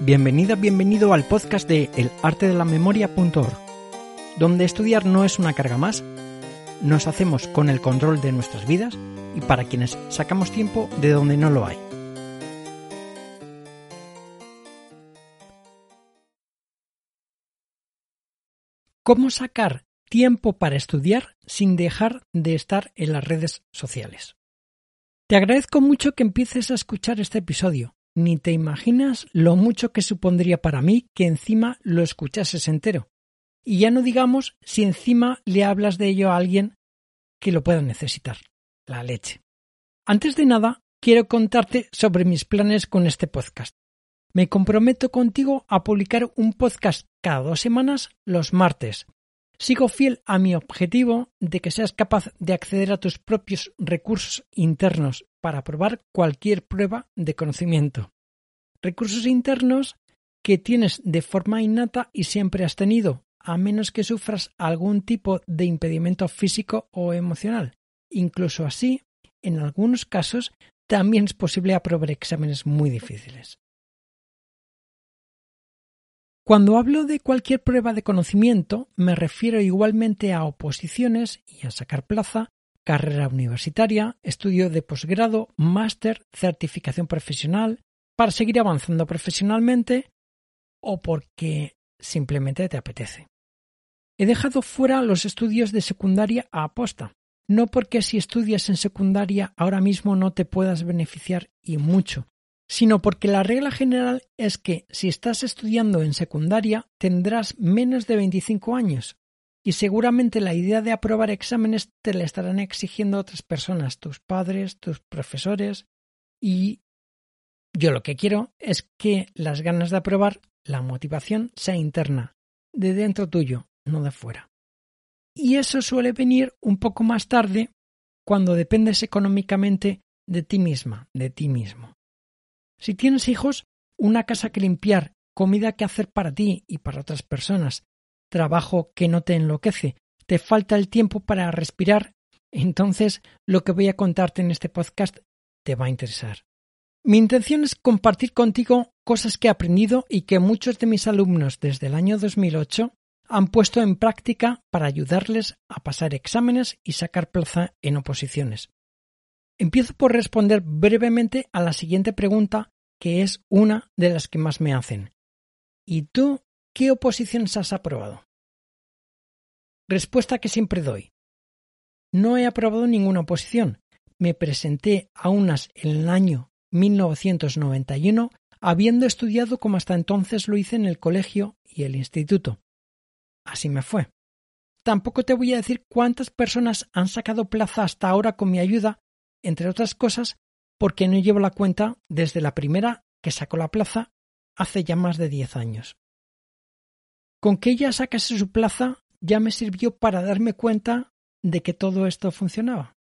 Bienvenida, bienvenido al podcast de elartedelamemoria.org, donde estudiar no es una carga más, nos hacemos con el control de nuestras vidas y para quienes sacamos tiempo de donde no lo hay. ¿Cómo sacar tiempo para estudiar sin dejar de estar en las redes sociales? Te agradezco mucho que empieces a escuchar este episodio ni te imaginas lo mucho que supondría para mí que encima lo escuchases entero. Y ya no digamos si encima le hablas de ello a alguien que lo pueda necesitar. La leche. Antes de nada, quiero contarte sobre mis planes con este podcast. Me comprometo contigo a publicar un podcast cada dos semanas los martes. Sigo fiel a mi objetivo de que seas capaz de acceder a tus propios recursos internos para probar cualquier prueba de conocimiento. Recursos internos que tienes de forma innata y siempre has tenido, a menos que sufras algún tipo de impedimento físico o emocional. Incluso así, en algunos casos, también es posible aprobar exámenes muy difíciles. Cuando hablo de cualquier prueba de conocimiento, me refiero igualmente a oposiciones y a sacar plaza, carrera universitaria, estudio de posgrado, máster, certificación profesional, para seguir avanzando profesionalmente o porque simplemente te apetece. He dejado fuera los estudios de secundaria a aposta, no porque si estudias en secundaria ahora mismo no te puedas beneficiar y mucho, sino porque la regla general es que si estás estudiando en secundaria tendrás menos de 25 años y seguramente la idea de aprobar exámenes te la estarán exigiendo otras personas, tus padres, tus profesores, y yo lo que quiero es que las ganas de aprobar, la motivación sea interna, de dentro tuyo, no de fuera. Y eso suele venir un poco más tarde cuando dependes económicamente de ti misma, de ti mismo. Si tienes hijos, una casa que limpiar, comida que hacer para ti y para otras personas, trabajo que no te enloquece, te falta el tiempo para respirar, entonces lo que voy a contarte en este podcast te va a interesar. Mi intención es compartir contigo cosas que he aprendido y que muchos de mis alumnos desde el año 2008 han puesto en práctica para ayudarles a pasar exámenes y sacar plaza en oposiciones. Empiezo por responder brevemente a la siguiente pregunta, que es una de las que más me hacen. ¿Y tú ¿Qué oposiciones has aprobado? Respuesta que siempre doy. No he aprobado ninguna oposición. Me presenté a unas en el año 1991, habiendo estudiado como hasta entonces lo hice en el colegio y el instituto. Así me fue. Tampoco te voy a decir cuántas personas han sacado plaza hasta ahora con mi ayuda, entre otras cosas, porque no llevo la cuenta desde la primera que sacó la plaza hace ya más de diez años. Con que ella sacase su plaza ya me sirvió para darme cuenta de que todo esto funcionaba.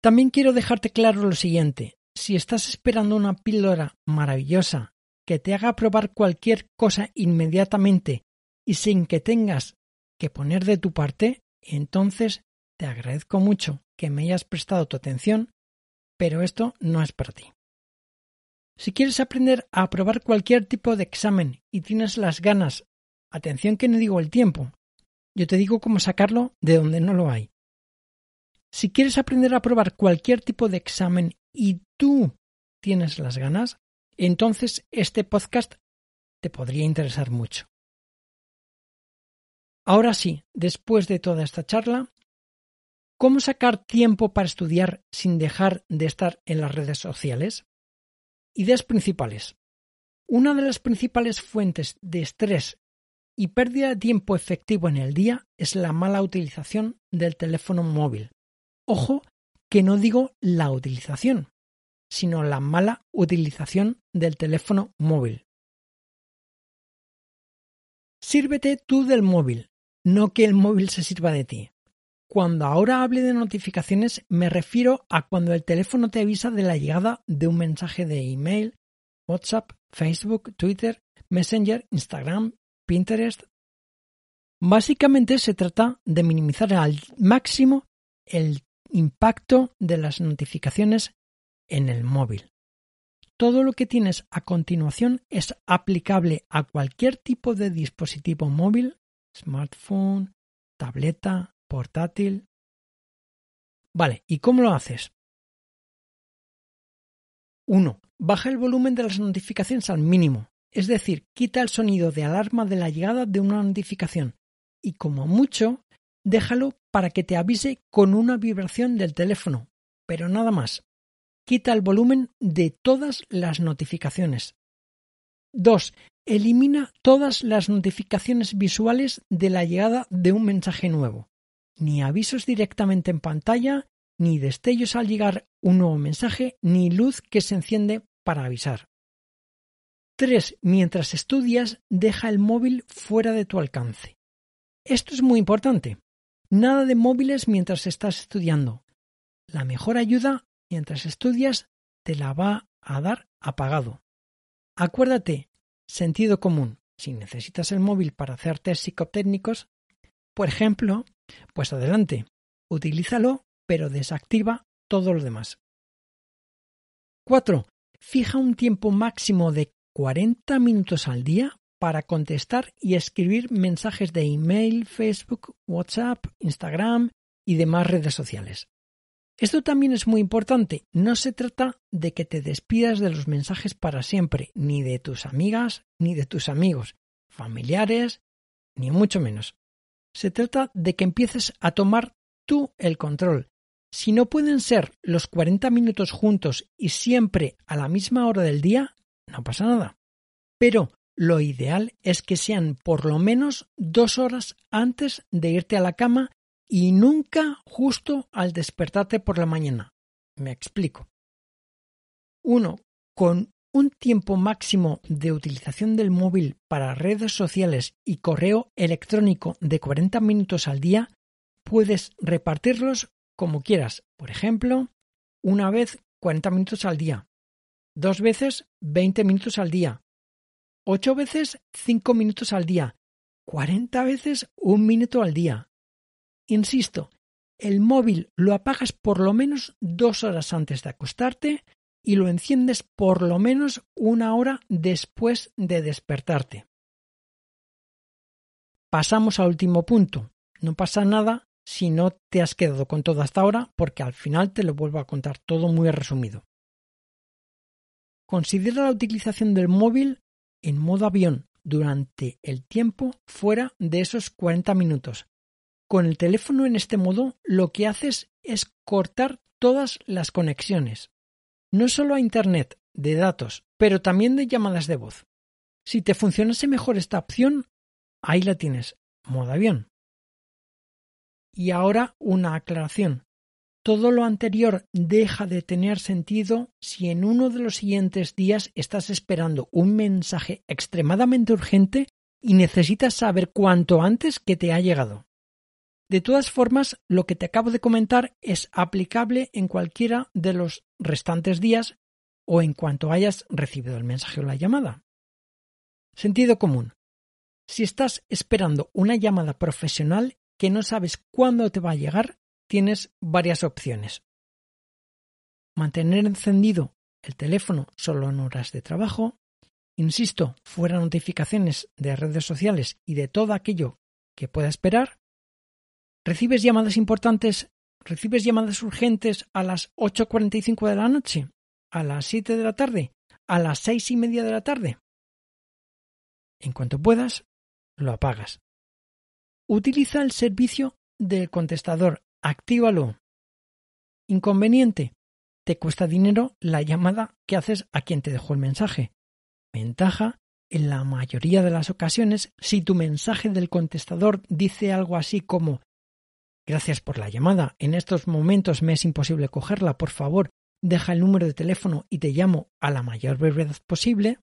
También quiero dejarte claro lo siguiente. Si estás esperando una píldora maravillosa que te haga probar cualquier cosa inmediatamente y sin que tengas que poner de tu parte, entonces te agradezco mucho que me hayas prestado tu atención, pero esto no es para ti. Si quieres aprender a aprobar cualquier tipo de examen y tienes las ganas, atención que no digo el tiempo, yo te digo cómo sacarlo de donde no lo hay. Si quieres aprender a aprobar cualquier tipo de examen y tú tienes las ganas, entonces este podcast te podría interesar mucho. Ahora sí, después de toda esta charla, ¿cómo sacar tiempo para estudiar sin dejar de estar en las redes sociales? Ideas principales. Una de las principales fuentes de estrés y pérdida de tiempo efectivo en el día es la mala utilización del teléfono móvil. Ojo que no digo la utilización, sino la mala utilización del teléfono móvil. Sírvete tú del móvil, no que el móvil se sirva de ti. Cuando ahora hable de notificaciones me refiero a cuando el teléfono te avisa de la llegada de un mensaje de email, WhatsApp, Facebook, Twitter, Messenger, Instagram, Pinterest. Básicamente se trata de minimizar al máximo el impacto de las notificaciones en el móvil. todo lo que tienes a continuación es aplicable a cualquier tipo de dispositivo móvil, smartphone, tableta, portátil. Vale, ¿y cómo lo haces? 1. Baja el volumen de las notificaciones al mínimo, es decir, quita el sonido de alarma de la llegada de una notificación y como mucho, déjalo para que te avise con una vibración del teléfono, pero nada más. Quita el volumen de todas las notificaciones. 2. Elimina todas las notificaciones visuales de la llegada de un mensaje nuevo. Ni avisos directamente en pantalla, ni destellos al llegar un nuevo mensaje, ni luz que se enciende para avisar. 3. Mientras estudias, deja el móvil fuera de tu alcance. Esto es muy importante. Nada de móviles mientras estás estudiando. La mejor ayuda mientras estudias te la va a dar apagado. Acuérdate, sentido común. Si necesitas el móvil para hacer test psicotécnicos, por ejemplo, pues adelante, utilízalo, pero desactiva todo lo demás. 4. Fija un tiempo máximo de 40 minutos al día para contestar y escribir mensajes de email, Facebook, WhatsApp, Instagram y demás redes sociales. Esto también es muy importante. No se trata de que te despidas de los mensajes para siempre, ni de tus amigas, ni de tus amigos, familiares, ni mucho menos. Se trata de que empieces a tomar tú el control. Si no pueden ser los 40 minutos juntos y siempre a la misma hora del día, no pasa nada. Pero lo ideal es que sean por lo menos dos horas antes de irte a la cama y nunca justo al despertarte por la mañana. Me explico. Uno, con un tiempo máximo de utilización del móvil para redes sociales y correo electrónico de 40 minutos al día, puedes repartirlos como quieras. Por ejemplo, una vez 40 minutos al día, dos veces 20 minutos al día, ocho veces cinco minutos al día, cuarenta veces un minuto al día. Insisto, el móvil lo apagas por lo menos dos horas antes de acostarte y lo enciendes por lo menos una hora después de despertarte. Pasamos al último punto. No pasa nada si no te has quedado con todo hasta ahora porque al final te lo vuelvo a contar todo muy resumido. Considera la utilización del móvil en modo avión durante el tiempo fuera de esos 40 minutos. Con el teléfono en este modo lo que haces es cortar todas las conexiones, no solo a Internet, de datos, pero también de llamadas de voz. Si te funcionase mejor esta opción, ahí la tienes, modo avión. Y ahora una aclaración. Todo lo anterior deja de tener sentido si en uno de los siguientes días estás esperando un mensaje extremadamente urgente y necesitas saber cuanto antes que te ha llegado. De todas formas, lo que te acabo de comentar es aplicable en cualquiera de los restantes días o en cuanto hayas recibido el mensaje o la llamada. Sentido común. Si estás esperando una llamada profesional que no sabes cuándo te va a llegar, tienes varias opciones. Mantener encendido el teléfono solo en horas de trabajo. Insisto, fuera notificaciones de redes sociales y de todo aquello que pueda esperar. ¿Recibes llamadas importantes? ¿Recibes llamadas urgentes a las 8.45 de la noche? ¿A las 7 de la tarde? ¿A las seis y media de la tarde? En cuanto puedas, lo apagas. Utiliza el servicio del contestador actívalo. Inconveniente. Te cuesta dinero la llamada que haces a quien te dejó el mensaje. Ventaja. En la mayoría de las ocasiones, si tu mensaje del contestador dice algo así como Gracias por la llamada. En estos momentos me es imposible cogerla. Por favor, deja el número de teléfono y te llamo a la mayor brevedad posible.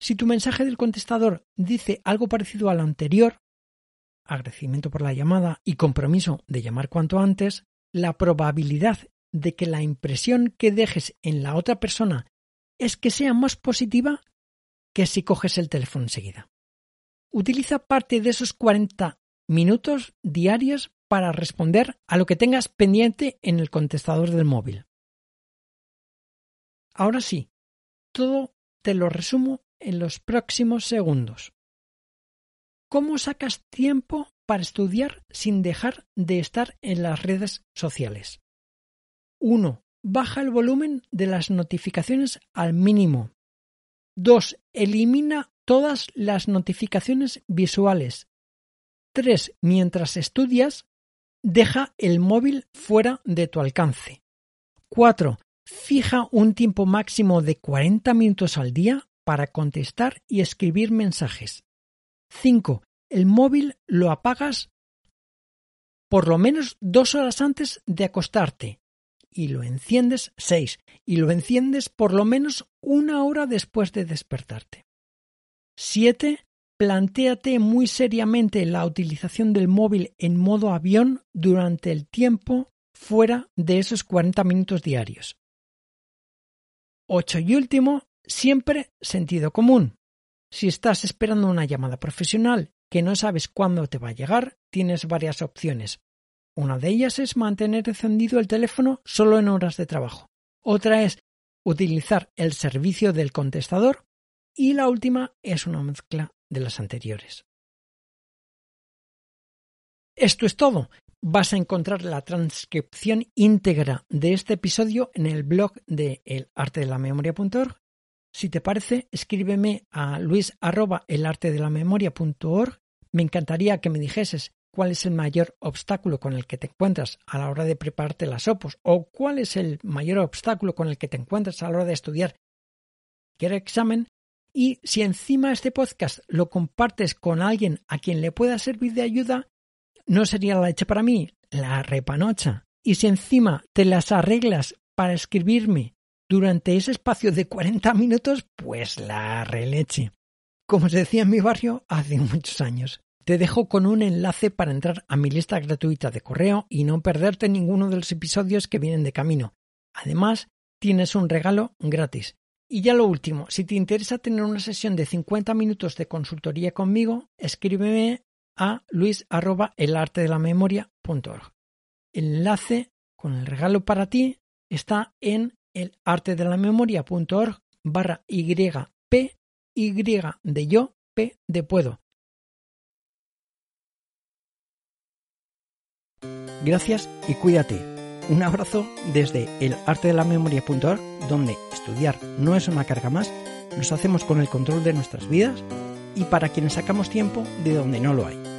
Si tu mensaje del contestador dice algo parecido al anterior, agradecimiento por la llamada y compromiso de llamar cuanto antes, la probabilidad de que la impresión que dejes en la otra persona es que sea más positiva que si coges el teléfono enseguida. Utiliza parte de esos 40 minutos diarios para responder a lo que tengas pendiente en el contestador del móvil. Ahora sí, Todo te lo resumo en los próximos segundos. ¿Cómo sacas tiempo para estudiar sin dejar de estar en las redes sociales? 1. Baja el volumen de las notificaciones al mínimo. 2. Elimina todas las notificaciones visuales. 3. Mientras estudias, deja el móvil fuera de tu alcance. 4. Fija un tiempo máximo de 40 minutos al día para contestar y escribir mensajes. 5. El móvil lo apagas por lo menos dos horas antes de acostarte y lo enciendes 6 y lo enciendes por lo menos una hora después de despertarte. 7. Plantéate muy seriamente la utilización del móvil en modo avión durante el tiempo fuera de esos 40 minutos diarios. 8. Y último, siempre sentido común. Si estás esperando una llamada profesional que no sabes cuándo te va a llegar, tienes varias opciones. Una de ellas es mantener encendido el teléfono solo en horas de trabajo. Otra es utilizar el servicio del contestador y la última es una mezcla de las anteriores. Esto es todo. Vas a encontrar la transcripción íntegra de este episodio en el blog de elartedelamemoria.org. Si te parece, escríbeme a luis@elartedelamemoria.org. Me encantaría que me dijeses cuál es el mayor obstáculo con el que te encuentras a la hora de prepararte las opos o cuál es el mayor obstáculo con el que te encuentras a la hora de estudiar cualquier examen y si encima este podcast lo compartes con alguien a quien le pueda servir de ayuda, no sería la leche para mí, la repanocha. Y si encima te las arreglas para escribirme durante ese espacio de 40 minutos, pues la releche. Como se decía en mi barrio hace muchos años. Te dejo con un enlace para entrar a mi lista gratuita de correo y no perderte ninguno de los episodios que vienen de camino. Además, tienes un regalo gratis. Y ya lo último, si te interesa tener una sesión de 50 minutos de consultoría conmigo, escríbeme a luis.elartedelamemoria.org. El enlace con el regalo para ti está en el artedelamemoria.org barra YP, Y de yo, P de puedo. Gracias y cuídate. Un abrazo desde el artedelamemoria.org, donde estudiar no es una carga más, nos hacemos con el control de nuestras vidas y para quienes sacamos tiempo de donde no lo hay.